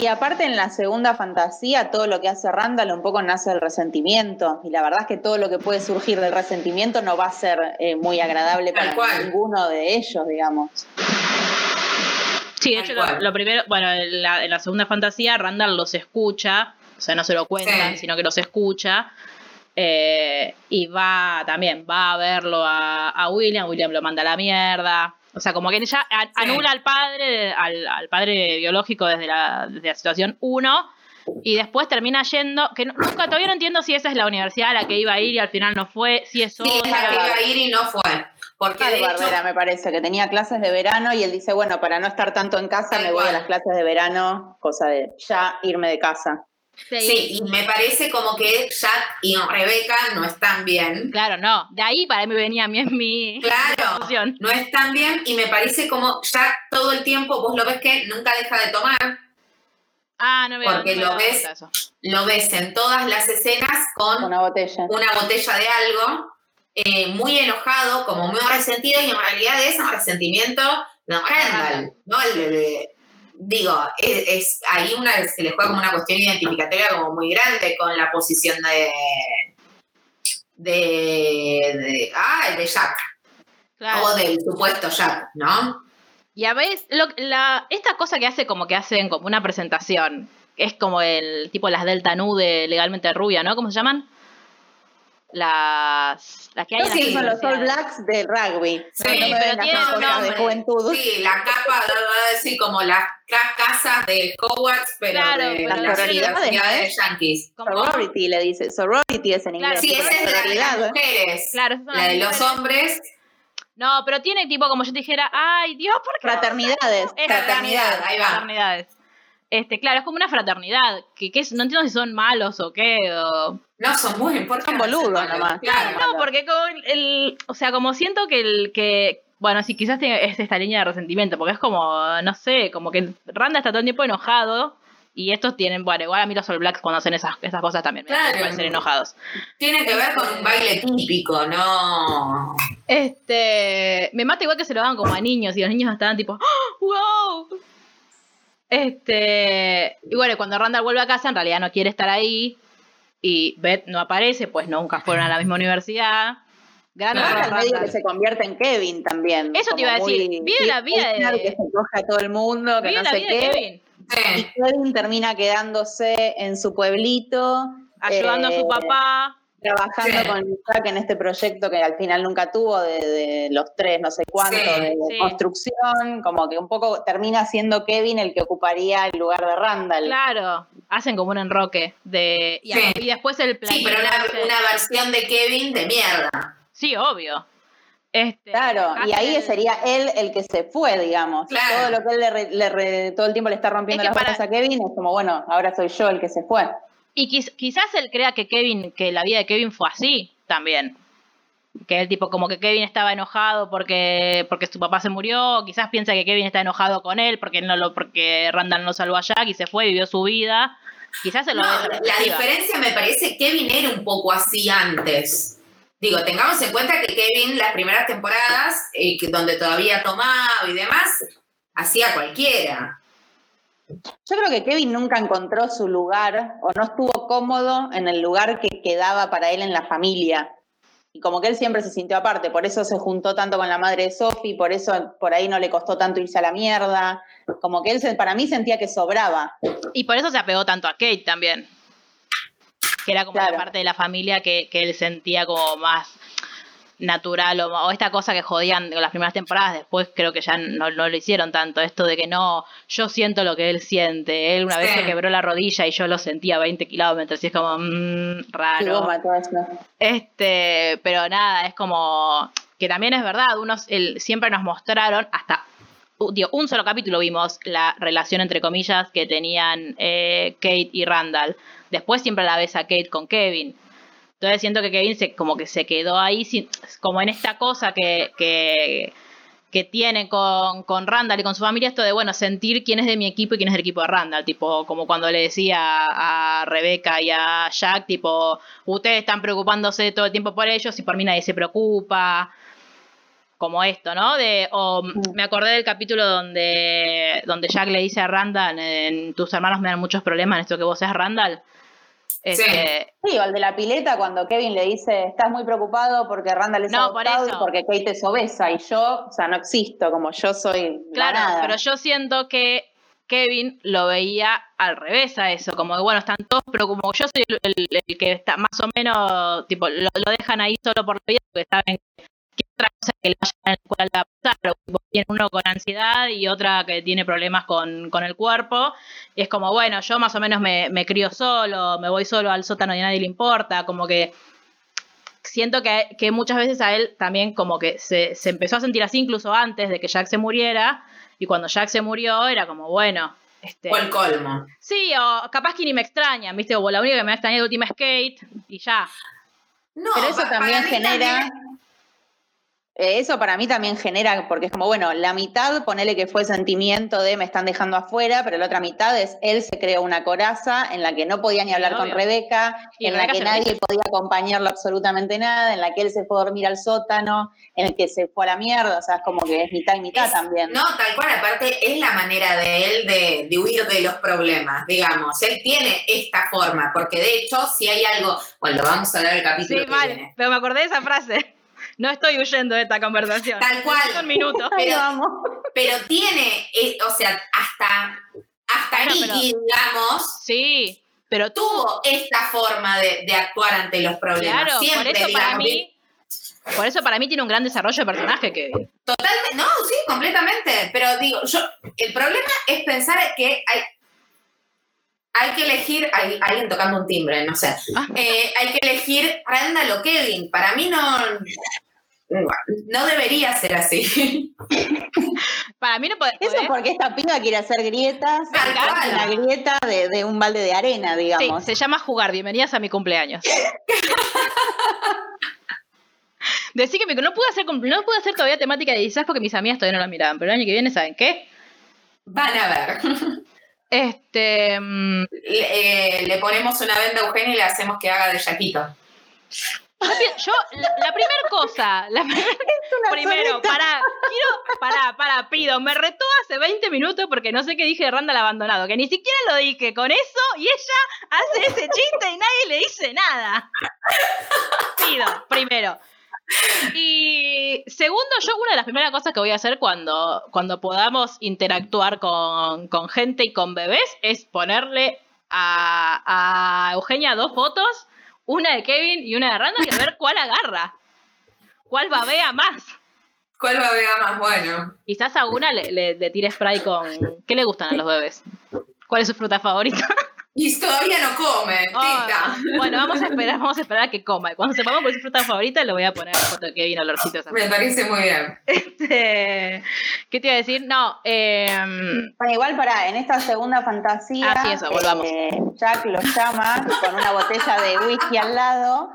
Y aparte en la segunda fantasía, todo lo que hace Randall un poco nace del resentimiento. Y la verdad es que todo lo que puede surgir del resentimiento no va a ser eh, muy agradable para ninguno de ellos, digamos. Sí, de hecho, lo, primero, bueno, en la, segunda fantasía, Randall los escucha, o sea, no se lo cuentan, sino que los escucha. Eh, y va también, va a verlo a, a William, William lo manda a la mierda. O sea, como que ella anula al padre, al, padre biológico desde la, situación 1 y después termina yendo, que nunca todavía no entiendo si esa es la universidad a la que iba a ir y al final no fue, si es Sí, es la que iba a ir y no fue. Porque de Barbera, me parece, que tenía clases de verano y él dice, bueno, para no estar tanto en casa me voy a las clases de verano, cosa de ya irme de casa. Sí. y me parece como que Jack y Rebeca no están bien. Claro, no. De ahí para mí venía mi, mi Claro, no están bien y me parece como Jack todo el tiempo, vos lo ves que nunca deja de tomar. Ah, no me Porque lo ves, lo ves en todas las escenas con una botella, una botella de algo, eh, muy enojado, como muy resentido, y en realidad es un resentimiento No, Randall, no el de, digo, es, es- ahí una se le juega como una cuestión identificatoria como muy grande con la posición de de, de, ah, de Jack Claro. o del supuesto Jack, ¿no? Y a veces, lo- la, esta cosa que hace como que hacen como una presentación, es como el tipo las Delta Nu de Legalmente Rubia, ¿no? ¿Cómo se llaman? Las, las que hay en Sí, las son los All. Blacks de rugby. Sí, no, no pero tiene un cosas de nombre. juventud. Sí, la capa, sí, como las ca- casas de Hogwarts, pero Claro, de las las universidades sororidades, Yankees. Como- Sorority le dice. Sorority es en Claro, inglés. Sí, tipo esa es la de las sororidad. mujeres. Claro, La las de los mujeres. hombres, No, pero tiene tipo como yo te dijera, ay Dios, ¿por qué? Fraternidades. Es Fraternidad, ahí va. Fraternidades. Este, claro, es como una fraternidad, que, que es- no entiendo si son malos o qué, o... no son muy importantes. Son boludos nomás. Claro. No, porque con el, o sea, como siento que el que, bueno, sí, quizás es esta línea de resentimiento, porque es como, no sé, como que Randa está todo el tiempo enojado y estos tienen, bueno, igual a mí los All Blacks cuando hacen esas, esas cosas también me Claro. parecen enojados. Tiene que ver con un baile típico, no. Este, me mata igual que se lo hagan como a niños y los niños estaban tipo, ¡Oh, wow. Este, y bueno, cuando Randall vuelve a casa en realidad no quiere estar ahí y Beth no aparece, pues nunca fueron a la misma universidad. Gran Claro, medio que se convierte en Kevin también. Eso te iba a decir, muy- vive la vida de- que se coge a todo el mundo, que no sé qué. Kevin, Y. Kevin termina quedándose en su pueblito. ayudando a eh, su papá. Trabajando Sí. con Jack en este proyecto que al final nunca tuvo, de, de los tres, no sé cuánto, Sí, de, de sí. construcción, como que un poco termina siendo Kevin el que ocuparía el lugar de Randall. Claro, hacen como un enroque de y, Sí. y después el plan. Sí, pero una, una versión de Kevin de mierda. Sí, obvio. Este, Claro, y ahí el- sería él el que se fue, digamos. Claro. Todo lo que él le, re- le re- todo el tiempo le está rompiendo Es que las para- bolas a Kevin es como, bueno, ahora soy yo el que se fue. Y quiz- quizás él crea que Kevin, que la vida de Kevin fue así también. Que el tipo, como que Kevin estaba enojado porque, porque su papá se murió, quizás piensa que Kevin está enojado con él porque no lo, porque Randall no salvó a Jack y se fue, vivió su vida. Quizás se lo No, la diferencia me parece, Kevin era un poco así antes. Digo, tengamos en cuenta que Kevin, las primeras temporadas, eh, que donde todavía tomaba y demás, hacía cualquiera. Yo creo que Kevin nunca encontró su lugar o no estuvo cómodo en el lugar que quedaba para él en la familia. Y como que él siempre se sintió aparte, por eso se juntó tanto con la madre de Sophie, por eso por ahí no le costó tanto irse a la mierda. Como que él se- para mí sentía que sobraba. Y por eso se apegó tanto a Kate también. Que era como Claro. la parte de la familia que, que él sentía como más natural o, o esta cosa que jodían en las primeras temporadas, después creo que ya no, no lo hicieron tanto, esto de que no, yo siento lo que él siente, él una vez se quebró la rodilla y yo lo sentía a 20 kilómetros y es como mm, Y raro. Este, pero nada, es como que también es verdad, unos el- siempre nos mostraron hasta digo, un solo capítulo vimos la relación entre comillas que tenían eh, Kate y Randall. Después siempre la ves a Kate con Kevin. Entonces siento que Kevin se, como que se quedó ahí sin- como en esta cosa que, que, que tiene con, con Randall y con su familia, esto de bueno, sentir quién es de mi equipo y quién es del equipo de Randall. Tipo, como cuando le decía a Rebeca y a Jack, tipo, ustedes están preocupándose todo el tiempo por ellos y por mí nadie se preocupa. Como esto, ¿no? De, o Mm. me acordé del capítulo donde, donde Jack le dice a Randall, en, tus hermanos me dan muchos problemas en esto que vos seas Randall. Este, Sí, o el de la pileta cuando Kevin le dice, estás muy preocupado porque Randall es No, por adoptado y porque Kate es obesa y yo, o sea, no existo, como yo soy la Claro, nada. pero yo siento que Kevin lo veía al revés a eso, como que bueno, están todos, pero como yo soy el, el- el que está más o menos, tipo, lo, lo dejan ahí solo por la vida porque saben que otra cosa que le vaya a la escuela le va a pasar, tiene uno con ansiedad y otra que tiene problemas con, con el cuerpo, y es como, bueno, yo más o menos me, me crío solo, me voy solo al sótano y a nadie le importa, como que siento que, que muchas veces a él también como que se, se empezó a sentir así incluso antes de que Jack se muriera y cuando Jack se murió era como bueno este O el colmo. sí o capaz que ni me extrañan viste o la única que me extraña de última es Kate y ya No, Pero eso también genera también- Eso para mí también genera, porque es como, bueno, la mitad, ponele que fue sentimiento de me están dejando afuera, pero la otra mitad es él se creó una coraza en la que no podía ni hablar con. Rebeca, Y en Rebeca la que nadie podía acompañarlo absolutamente nada, en la que él se fue a dormir al sótano, en el que se fue a la mierda, o sea, es como que es mitad y mitad Es- también. No, tal cual, aparte es la manera de él de, de huir de los problemas, digamos. Él tiene esta forma, porque de hecho, si hay algo, bueno, vamos a hablar el capítulo Sí, que mal, viene. pero me acordé de esa frase. No estoy huyendo de esta conversación. Tal cual. Un minuto. Pero-. Pero tiene, eh, o sea, hasta, hasta Nicky, digamos, Sí, pero tuvo esta forma de, de actuar ante los problemas. claro, Siempre, por eso para mí, por eso para mí tiene un gran desarrollo de personaje que Totalmente, no, sí, completamente. Pero digo, yo, el problema es pensar que hay, hay que elegir, hay alguien tocando un timbre, no sé. Ah. Eh, hay que elegir Randall o Kevin. Para mí no, no debería ser así. para mí no puede. Eso poder- porque esta piba quiere hacer grietas, Tal cual. una grieta de, de un balde de arena, Sí, digamos. se llama jugar. Bienvenidas a mi cumpleaños. *laughs* Decí que me- no pude hacer no pude hacer todavía temática de disfraz porque mis amigas todavía no la miraban, pero el año que viene, ¿saben qué? Van a ver. Este. mm, Le, eh, le ponemos una venda a Eugenia y le hacemos que haga de Yaquito. Yo, la, la primera cosa, la *laughs* primero, solita. para, quiero, para, para, pido, me retó hace 20 minutos porque no sé qué dije de Randall abandonado, que ni siquiera lo dije con eso y ella hace ese chiste y nadie le dice nada. Pido, primero. Y segundo, yo una de las primeras cosas que voy a hacer cuando, cuando podamos interactuar con, con gente y con bebés es ponerle a, a Eugenia dos fotos, una de Kevin y una de Randall, y a ver cuál agarra. ¿Cuál babea más? ¿Cuál va a ver más bueno? Quizás a una le, le, le tire spray con... ¿Qué le gustan a los bebés? ¿Cuál es su fruta favorita? *laughs* Y todavía no come, Ah, tita. bueno, vamos a esperar, vamos a esperar a que coma. Y cuando sepamos cuál es su fruta favorita, le voy a poner la foto de Kevin olorcito Me parece muy bien. Este, ¿Qué te iba a decir? No, em, Bueno, igual para, en esta segunda fantasía, Ah, sí, eso, volvamos. eh, Jack lo llama con una botella de whisky al lado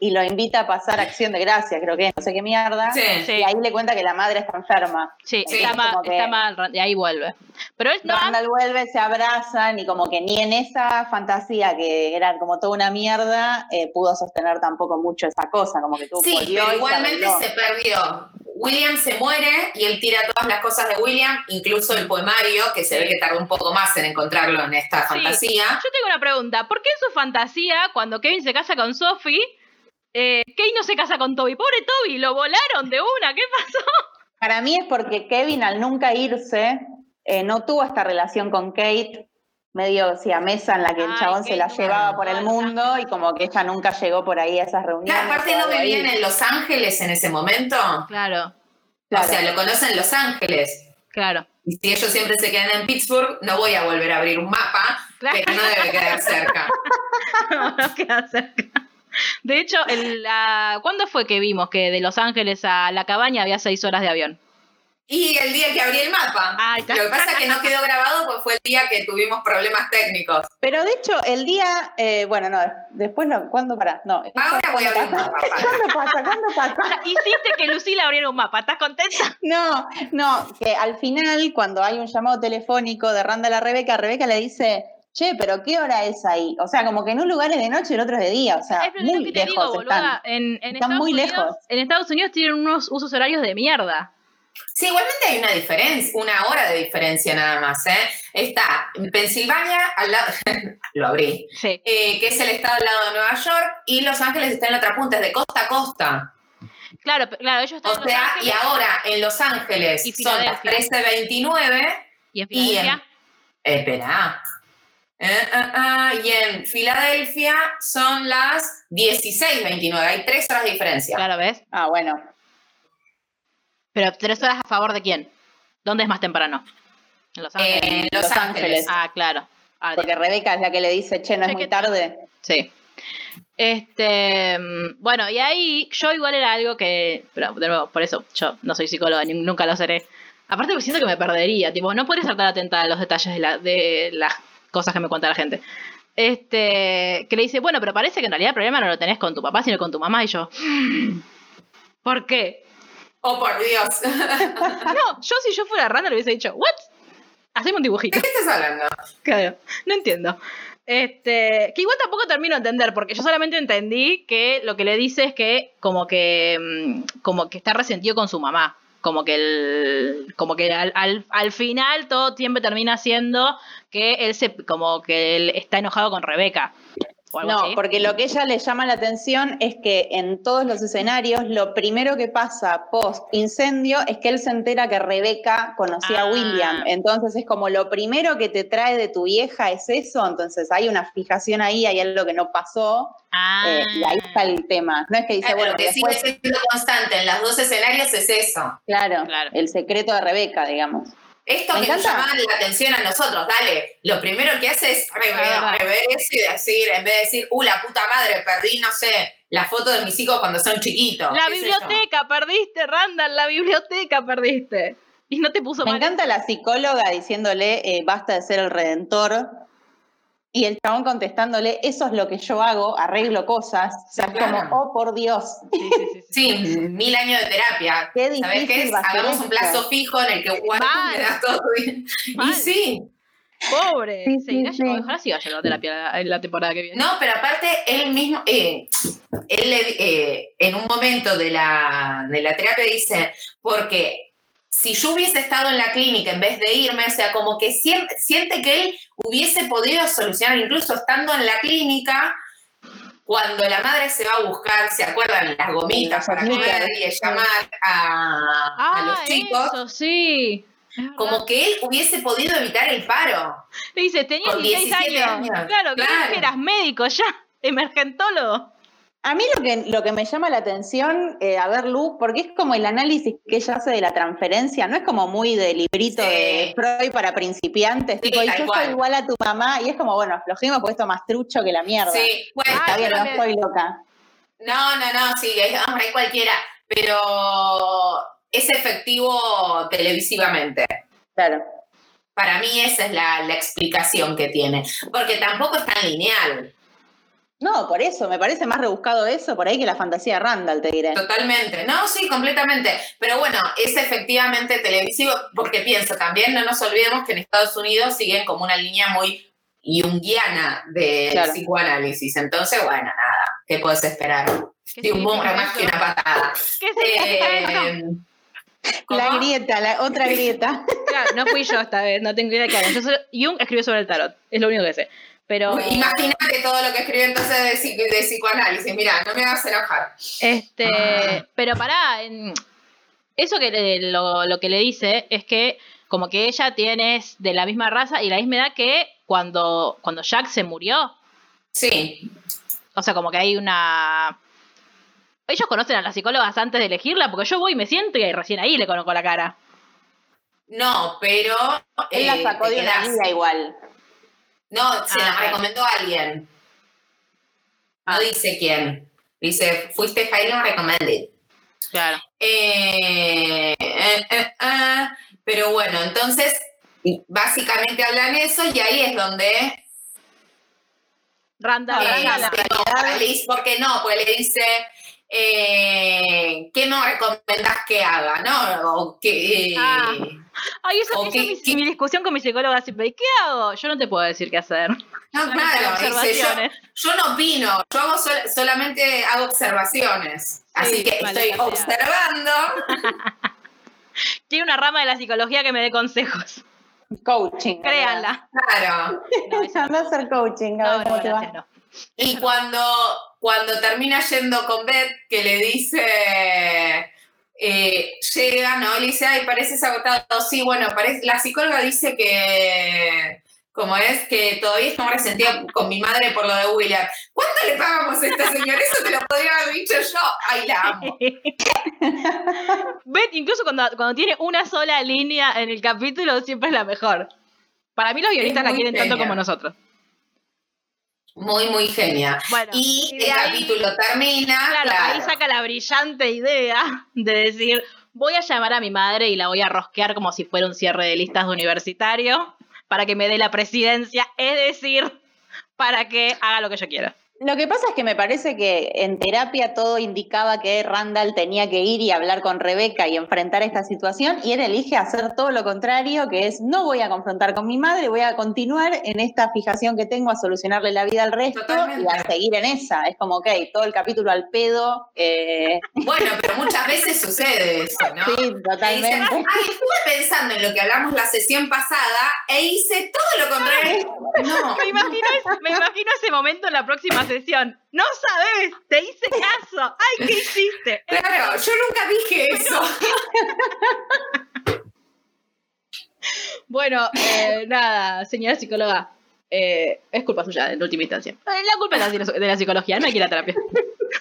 y lo invita a pasar acción de gracia, creo que, no sé qué mierda. Sí. sí, Y ahí le cuenta que la madre está enferma. sí, sí, está, es mal, que- está mal, y ahí vuelve. Pero él no, Randall vuelve, se abrazan y como que ni en esa fantasía que era como toda una mierda, eh, pudo sostener tampoco mucho esa cosa, como que tuvo Sí, pero igualmente se perdió. William se muere y él tira todas las cosas de William, incluso el poemario, que se ve que tardó un poco más en encontrarlo en esta Sí. fantasía. Yo tengo una pregunta. ¿Por qué en su fantasía, cuando Kevin se casa con Sophie, eh, Kate no se casa con Toby? Pobre Toby, lo volaron de una. ¿Qué pasó? Para mí es porque Kevin al nunca irse eh, no tuvo esta relación con Kate medio mesa en la que el Ay, chabón se la no llevaba por el mundo y como que ella nunca llegó por ahí a esas reuniones. Claro, aparte no vivían en Los Ángeles en ese momento. Claro, Claro. O sea, lo conocen en Los Ángeles. claro. Y si ellos siempre se quedan en Pittsburgh, no voy a volver a abrir un mapa, Claro. pero no debe quedar cerca. *laughs* no queda cerca. De hecho, el, la- ¿cuándo fue que vimos que de Los Ángeles a la cabaña había seis horas de avión? Y el día que abrí el mapa. Está. Lo que pasa es que no quedó grabado pues fue el día que tuvimos problemas técnicos. Pero de hecho, el día, eh, bueno, no, después no, ¿cuándo para? No. Ahora voy a abrir un ¿Cuándo mapa. pasa? ¿Cuándo pasa? ¿Cuándo pasa? Hiciste que Lucila abriera un mapa. ¿Estás contenta? No, no, que al final, cuando hay un llamado telefónico de Randall a Rebeca, Rebeca le dice, che, pero ¿qué hora es ahí? O sea, como que en un lugar es de noche y en otro es de día, o sea, Es lo muy que te lejos digo, están. boluda. En, en Están Estados muy Unidos, lejos. En Estados Unidos tienen unos usos horarios de mierda. Sí, igualmente hay una diferencia, una hora de diferencia nada más, ¿eh? Está en Pensilvania, al lado, *laughs* lo abrí, Sí. eh, que es el estado al lado de Nueva York, y Los Ángeles está en la otra punta, es de costa a costa. Claro, claro, ellos están O en Los sea, Ángeles y ahora en Los Ángeles Y son las Filadelfia. 13.29, y en y en- Filadelfia. espera, Eh, ah, ah, y en Filadelfia son las 16.29, hay tres horas de diferencia. Claro, ¿ves? Ah, bueno. Pero tres horas a favor de quién? ¿Dónde es más temprano? En Los Ángeles. En En Los, Los Ángeles. Ángeles. ah, claro. Ahora Porque Rebeca es la que le dice, che, no es muy tarde. Sí. Este, mm, bueno, y ahí yo igual era algo que, pero de nuevo, por eso yo no soy psicóloga, ni- nunca lo seré. Aparte siento que me perdería, tipo, no podría estar atenta a los detalles de, la- de las cosas que me cuenta la gente. Este, que le dice, bueno, pero parece que en realidad el problema no lo tenés con tu papá, sino con tu mamá. Y yo, "Mm, ¿por qué? Oh, por Dios. *laughs* No, yo si yo fuera Randall hubiese dicho, ¿what? Haceme un dibujito. ¿De qué estás hablando? Claro, no entiendo. Este, que igual tampoco termino de entender, porque yo solamente entendí que lo que le dice es que como que mm, como que está resentido con su mamá. Como que el, como que al, al, al final todo siempre termina siendo que él se, como que él está enojado con Rebeca. O algo No, así. porque lo que ella le llama la atención es que en todos los escenarios lo primero que pasa post incendio es que él se entera que Rebeca conocía Ah. a William. Entonces es como lo primero que te trae de tu vieja es eso. Entonces hay una fijación ahí, hay algo que no pasó Ah. eh, y ahí está el tema. No es que dice, Claro, bueno, lo que sigue siendo constante en los dos escenarios es eso. claro, Claro. el secreto de Rebeca, digamos. Esto Me que nos llama la atención a nosotros, dale. Lo primero que hace es rever, Ah, rever eso y decir, en vez de decir, uh, la puta madre, perdí, no sé, la foto de mis hijos cuando son chiquitos. La biblioteca, perdiste, Randall, la biblioteca perdiste. Y no te puso Me mal. encanta la psicóloga diciéndole, eh, basta de ser el redentor. Y el chabón contestándole, eso es lo que yo hago, arreglo cosas. O sea, es Claro. como, oh, por Dios. Sí, sí, sí, sí. Sí, *laughs* mil años de terapia. Qué ¿Sabes difícil qué es? Hagamos un plazo fijo en el que Juan Mal. le da todo bien. Mal. Y sí. Pobre. Sí, Sí, sí, ojalá siga yendo a terapia la, la temporada que viene. No, pero aparte, él mismo, eh, él le- eh, en un momento de la, de la terapia dice, porque si yo hubiese estado en la clínica en vez de irme, o sea, como que siente, siente que él hubiese podido solucionar, incluso estando en la clínica, cuando la madre se va a buscar, ¿se acuerdan? Las gomitas para comer y llamar a, a Ah, los chicos, eso sí. Como que él hubiese podido evitar el paro. Dice, tenías con 16 17 años. años. Claro, Claro. que eras médico ya, emergentólogo. A mí lo que, lo que me llama la atención, eh, a ver, Lu, porque es como el análisis que ella hace de la transferencia, no es como muy de librito Sí. de Freud para principiantes, Sí, tipo, yo cual. soy igual a tu mamá, y es como, bueno, aflojemos porque esto más trucho que la mierda. Sí, bueno, Está bien, no estoy loca. No, no, no, sí, es hombre, hay cualquiera, pero es efectivo televisivamente. Claro. Para mí esa es la, la explicación que tiene, porque tampoco es tan lineal, No, por eso, me parece más rebuscado eso por ahí que la fantasía de Randall, te diré. totalmente. No, sí, completamente. Pero bueno, es efectivamente televisivo, porque pienso también, no nos olvidemos que en Estados Unidos siguen como una línea muy junguiana de Claro. psicoanálisis. Entonces, bueno, nada, ¿qué puedes esperar? ¿Qué De un más que una patada. *laughs* ¿Qué? Eh, La grieta, la otra grieta. Claro, no fui yo esta vez, no tengo idea de qué hago. Yo soy- Jung escribió sobre el tarot, es lo único que sé. Pero Imagínate todo lo que escribió entonces de, psi- de psicoanálisis. Mira, no me hagas enojar. este, Ah. pero pará, eso que le- lo, lo que le dice es que como que ella tiene es de la misma raza y la misma edad que cuando, cuando Jack se murió. Sí, O sea, como que hay una. Ellos conocen a las psicólogas antes de elegirla, porque yo voy y me siento y recién ahí le conozco la cara. no, pero. Él la eh, sacó de una guía igual. No, se la Ah. recomendó a alguien. No Ah. dice quién. Dice, fuiste Jaime recommended. Claro. Eh, eh, eh, pero bueno, entonces, básicamente hablan eso y ahí es donde Randa, Eh, Randa, sí, no, para Liz, ¿por qué no? Pues le dice, eh, ¿qué me recomendás que haga? ¿No? O que, eh, Ah. Ay, esa, ¿O esa qué- es mi, mi discusión con mi psicóloga siempre. ¿Y qué hago? Yo no te puedo decir qué hacer. no, claro, dice, yo, yo no opino, yo hago sol- solamente hago observaciones. Así que maldita estoy observando. *laughs* Tiene una rama de la psicología que me dé consejos. Coaching. Créanla. Claro. *laughs* No, Anda a hacer coaching, a no, ver no, cómo te va. no. Y cuando, cuando termina yendo con Beth, que le dice, eh, llega, ¿no? Le dice, ay, pareces agotado. Sí, bueno, parece, la psicóloga dice que, como es, que todavía estamos resentidos con mi madre por lo de William. ¿Cuánto le pagamos a esta señora? Eso te lo podría haber dicho yo. Ay, la amo. *laughs* Beth, incluso cuando, cuando tiene una sola línea en el capítulo, siempre es la mejor. Para mí los guionistas la quieren tanto como nosotros. Muy, muy genia. Bueno, Y de el ahí- capítulo termina. Claro, claro. ahí saca la brillante idea de decir, voy a llamar a mi madre y la voy a rosquear como si fuera un cierre de listas de universitario para que me dé la presidencia, es decir, para que haga lo que yo quiera. Lo que pasa es que me parece que en terapia todo indicaba que Randall tenía que ir y hablar con Rebeca y enfrentar esta situación y él elige hacer todo lo contrario, que es no voy a confrontar con mi madre, voy a continuar en esta fijación que tengo a solucionarle la vida al resto Totalmente. y a seguir en esa. Es como, ok, todo el capítulo al pedo. eh, *laughs* Bueno, pero muchas veces sucede eso, ¿no? sí, Me dice, totalmente. Ay, estuve pensando en lo que hablamos la sesión pasada e hice todo lo contrario. *laughs* No, Me imagino, me imagino ese momento en la próxima sesión. No sabes, te hice caso. Ay, ¿qué hiciste? claro, yo nunca dije eso. *laughs* Bueno, eh, nada, señora psicóloga. eh, es culpa suya en última instancia. Eh, La culpa es de la, psicología, no hay que ir a terapia.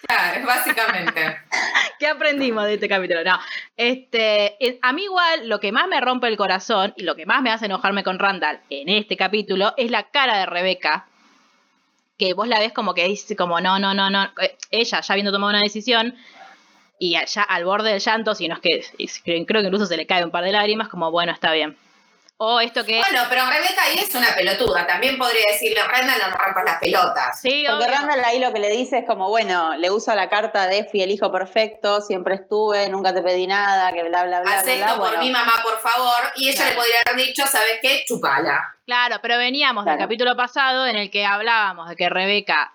Claro, básicamente. ¿Qué aprendimos de este capítulo? No. Este, a mí igual lo que más me rompe el corazón y lo que más me hace enojarme con Randall en este capítulo es la cara de Rebeca. Que vos la ves como que dice como no, no, no, no. Eh, Ella ya habiendo tomado una decisión y ya al borde del llanto, si no es que creo que incluso se le cae un par de lágrimas, como bueno, está bien. O esto que. Bueno, pero Rebeca ahí es una pelotuda. También podría decirle, Randall, no me rompas las pelotas. Sí, Porque obvio. Randall ahí lo que le dice es como, bueno, le usa la carta de fui el hijo perfecto, siempre estuve, nunca te pedí nada, que bla, bla, bla, bla. por Bueno, mi mamá, por favor. Y ella Claro. le podría haber dicho, ¿sabes qué? Chupala. Claro, pero veníamos del capítulo pasado en el que hablábamos de que Rebeca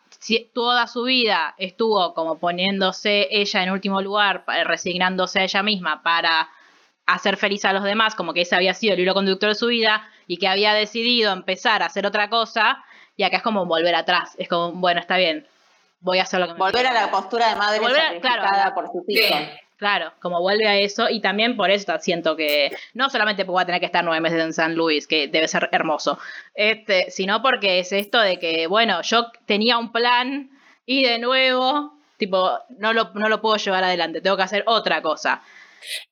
toda su vida estuvo como poniéndose ella en último lugar, resignándose a ella misma para hacer feliz a los demás, como que ese había sido el hilo conductor de su vida y que había decidido empezar a hacer otra cosa y acá es como volver atrás, es como, bueno, está bien, voy a hacer lo que me Volver a pide. la postura de madre Volver a- claro, por sus Sí. hijos. Claro, como vuelve a eso y también por eso siento que no solamente porque voy a tener que estar nueve meses en San Luis, que debe ser hermoso, este, sino porque es esto de que, bueno, yo tenía un plan y de nuevo, tipo, no lo, no lo puedo llevar adelante, tengo que hacer otra cosa.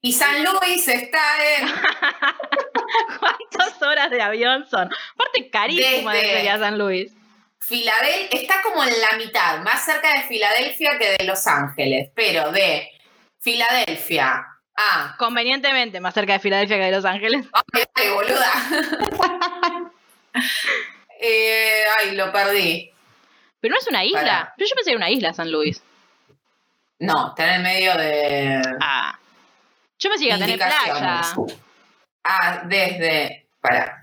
Y San Luis está en... *laughs* ¿Cuántas horas de avión son? Aparte, carísimo Desde- de ir a San Luis. Filadelfia, está como en la mitad, más cerca de Filadelfia que de Los Ángeles, pero de Filadelfia a... Convenientemente más cerca de Filadelfia que de Los Ángeles. *laughs* Ay, ay, boluda. *laughs* Eh, ay, lo perdí. Pero no es una isla. Yo pensé que era una isla San Luis. No, está en el medio de Ah. Yo que iba a tener playa. Ah, desde... Para.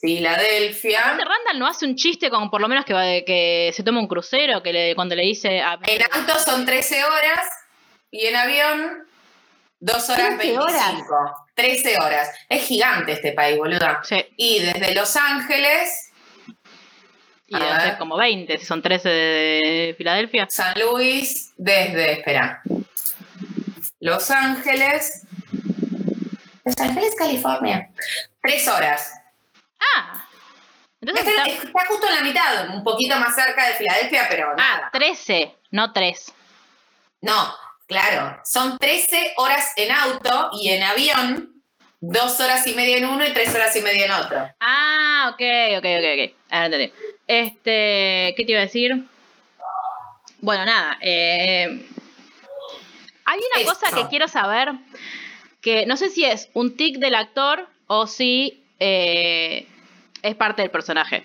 Filadelfia. Randall no hace un chiste con por lo menos que, va de- que se toma un crucero, que le, cuando le dice a... En auto son 13 horas y en avión 2 horas 13 25. horas. 13 horas. Es gigante este país, boluda. Sí, Y desde Los Ángeles, y A debe ser como 20, si son 13 de Filadelfia. San Luis, desde, espera, Los Ángeles, Los Ángeles, California. 3 horas. Ah, entonces Está, está... está justo en la mitad, un poquito más cerca de Filadelfia, pero Ah, nada. 13, no 3. No, claro, son 13 horas en auto y en avión, 2 horas y media en uno y 3 horas y media en otro. Ah, ok, ok, ok, ok. Ahora entendí. Este, ¿qué te iba a decir? Bueno, nada. eh, hay una Esto. cosa que quiero saber, que no sé si es un tic del actor o si eh, es parte del personaje.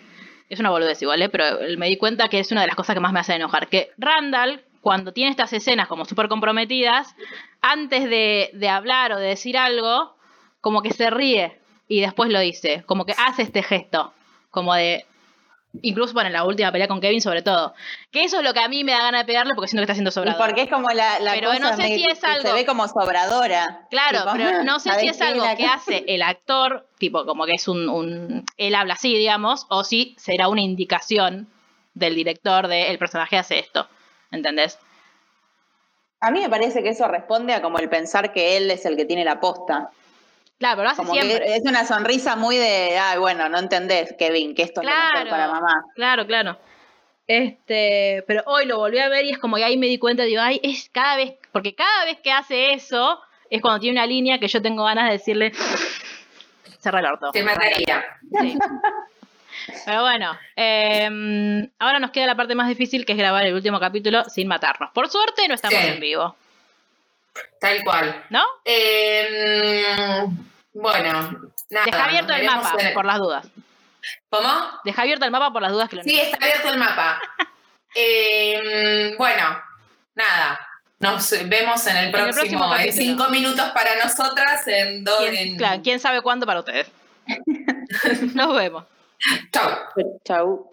Es una boludez igual, ¿eh? pero me di cuenta que es una de las cosas que más me hace enojar. Que Randall, cuando tiene estas escenas como súper comprometidas, antes de, de hablar o de decir algo, como que se ríe y después lo dice. Como que hace este gesto. Como de. Incluso bueno, en la última pelea con Kevin, sobre todo. Que eso es lo que a mí me da ganas de pegarle porque siento que está haciendo Y sobrado. porque es como la, la Pero cosa no sé me- si es que algo- se ve como sobradora. Claro, Tipo, pero no sé *laughs* si ¿sabés es algo que hace el actor, tipo como que es un, un- Él habla así, digamos, o si será una indicación del director de el personaje hace esto. ¿Entendés? A mí me parece que eso responde a como el pensar que él es el que tiene la posta. Claro, pero lo hace Como siempre. que es una sonrisa muy de, ay, bueno, no entendés, Kevin, que esto es lo mejor para mamá. Claro, claro. Este, pero hoy lo volví a ver y es como que ahí me di cuenta, digo, ay, es cada vez, porque cada vez que hace eso, es cuando tiene una línea que yo tengo ganas de decirle, cerra el orto. Te mataría. Sí. Pero bueno, eh, ahora nos queda la parte más difícil que es grabar el último capítulo sin matarnos. Por suerte no estamos Sí. en vivo, Tal cual. ¿no? Eh, bueno, nada. Deja abierto el mapa en- por las dudas. ¿Cómo? Deja abierto el mapa por las dudas que lo Sí, está abierto el mapa. *laughs* Eh, bueno, nada. Nos vemos en el el próximo, en cinco minutos para nosotras, en dos. ¿Quién, En... claro, ¿quién sabe cuándo para ustedes? *laughs* Nos vemos. Chau. Chau.